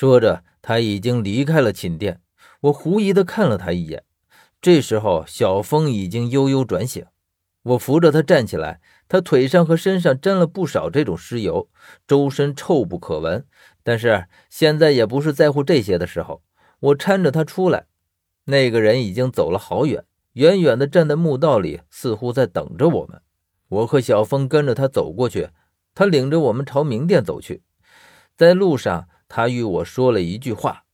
说着，他已经离开了寝殿。我狐疑的看了他一眼。这时候，小峰已经悠悠转醒。我扶着他站起来，他腿上和身上沾了不少这种尸油，周身臭不可闻。但是现在也不是在乎这些的时候。我搀着他出来，那个人已经走了好远，远远的站在墓道里，似乎在等着我们。我和小峰跟着他走过去，他领着我们朝明殿走去。在路上，他与我说了一句话：“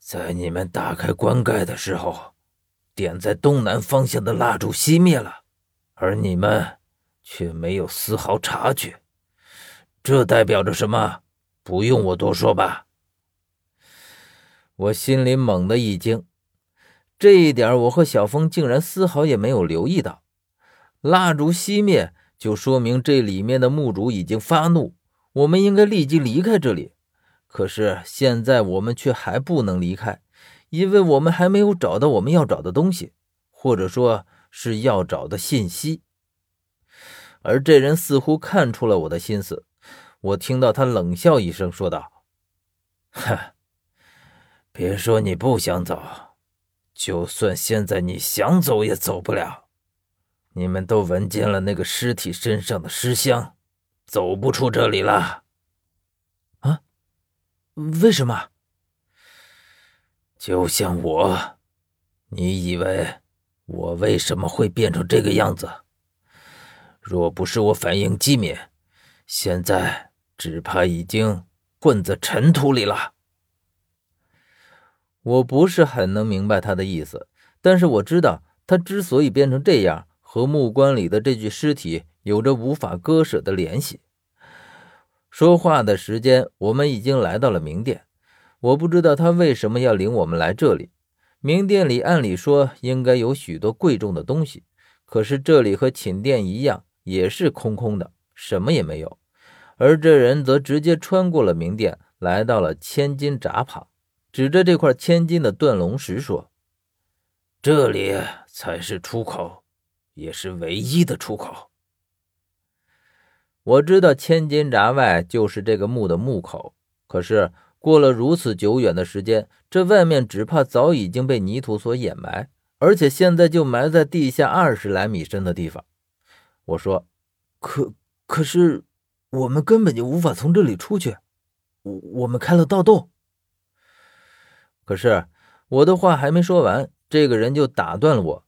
在你们打开棺盖的时候，点在东南方向的蜡烛熄灭了，而你们却没有丝毫察觉。这代表着什么？不用我多说吧。”我心里猛地一惊，这一点我和小峰竟然丝毫也没有留意到。蜡烛熄灭，就说明这里面的墓主已经发怒，我们应该立即离开这里。可是现在我们却还不能离开，因为我们还没有找到我们要找的东西，或者说是要找的信息。而这人似乎看出了我的心思，我听到他冷笑一声，说道：“哼。”别说你不想走，就算现在你想走也走不了。你们都闻见了那个尸体身上的尸香，走不出这里了。啊？为什么？就像我，你以为我为什么会变成这个样子？若不是我反应机敏，现在只怕已经混在尘土里了。我不是很能明白他的意思，但是我知道他之所以变成这样，和木棺里的这具尸体有着无法割舍的联系。说话的时间，我们已经来到了明殿。我不知道他为什么要领我们来这里。明殿里按理说应该有许多贵重的东西，可是这里和寝殿一样，也是空空的，什么也没有。而这人则直接穿过了明殿，来到了千金闸旁。指着这块千金的断龙石说：“这里才是出口，也是唯一的出口。”我知道千金闸外就是这个墓的墓口，可是过了如此久远的时间，这外面只怕早已经被泥土所掩埋，而且现在就埋在地下二十来米深的地方。我说：“可可是，我们根本就无法从这里出去，我我们开了盗洞。”可是我的话还没说完，这个人就打断了我。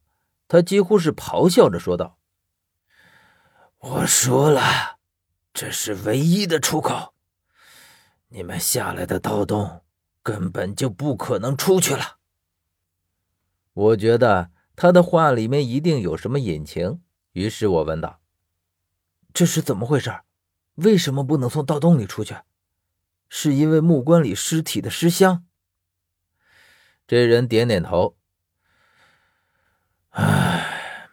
他几乎是咆哮着说道：“我说了，这是唯一的出口。你们下来的盗洞根本就不可能出去了。”我觉得他的话里面一定有什么隐情，于是我问道：“这是怎么回事？为什么不能从盗洞里出去？是因为木棺里尸体的尸香？”这人点点头。唉，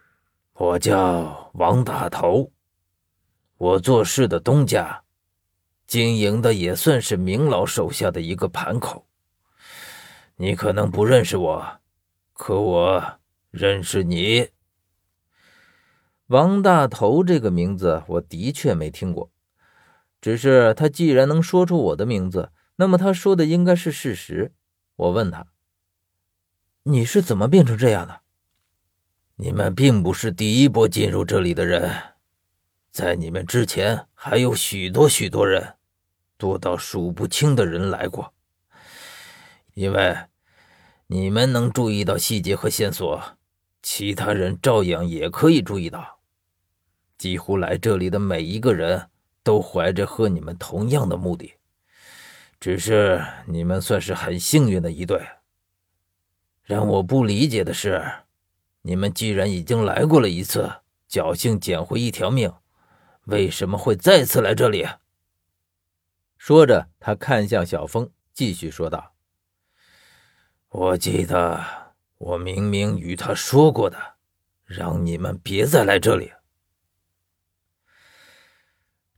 我叫王大头，我做事的东家，经营的也算是明老手下的一个盘口。你可能不认识我，可我认识你。王大头这个名字我的确没听过，只是他既然能说出我的名字，那么他说的应该是事实。我问他。你是怎么变成这样的？你们并不是第一波进入这里的人，在你们之前还有许多许多人，多到数不清的人来过。因为你们能注意到细节和线索，其他人照样也可以注意到。几乎来这里的每一个人都怀着和你们同样的目的，只是你们算是很幸运的一对。让我不理解的是，你们既然已经来过了一次，侥幸捡回一条命，为什么会再次来这里？说着，他看向小峰，继续说道：“我记得我明明与他说过的，让你们别再来这里。”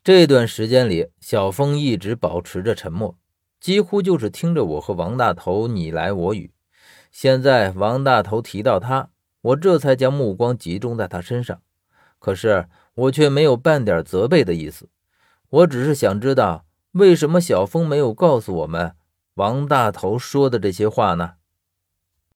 这段时间里，小峰一直保持着沉默，几乎就是听着我和王大头你来我语。现在王大头提到他，我这才将目光集中在他身上。可是我却没有半点责备的意思，我只是想知道为什么小峰没有告诉我们王大头说的这些话呢？